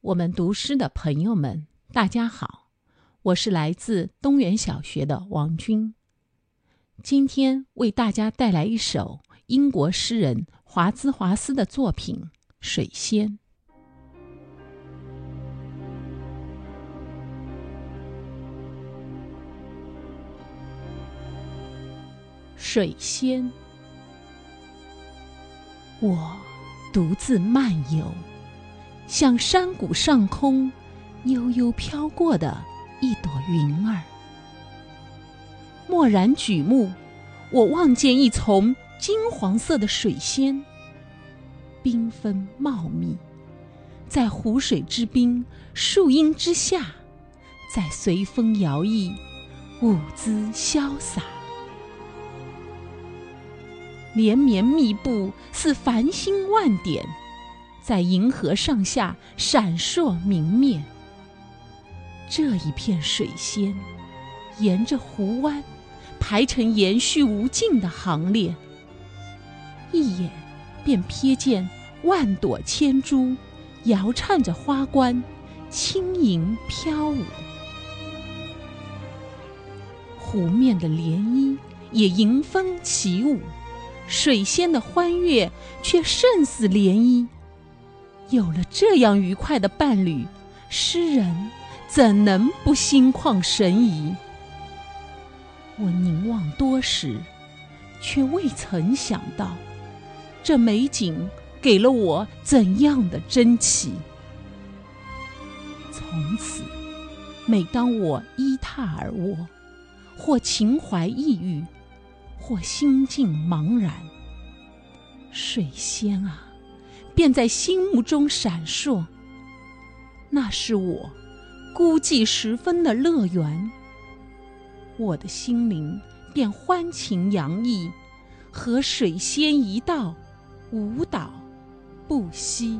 我们读诗的朋友们，大家好，我是来自东园小学的王军。今天为大家带来一首英国诗人华兹华斯的作品《水仙》。水仙，我独自漫游。像山谷上空悠悠飘过的一朵云儿，蓦然举目，我望见一丛金黄色的水仙，缤纷茂密，在湖水之滨、树荫之下，在随风摇曳，舞姿潇洒，连绵密布，似繁星万点。在银河上下闪烁明灭。这一片水仙，沿着湖湾排成延续无尽的行列，一眼便瞥见万朵千株，摇颤着花冠，轻盈飘舞。湖面的涟漪也迎风起舞，水仙的欢悦却胜似涟漪。有了这样愉快的伴侣，诗人怎能不心旷神怡？我凝望多时，却未曾想到，这美景给了我怎样的珍奇。从此，每当我依榻而卧，或情怀抑郁，或心境茫然，水仙啊！便在心目中闪烁，那是我孤寂时分的乐园。我的心灵便欢情洋溢，和水仙一道舞蹈不息。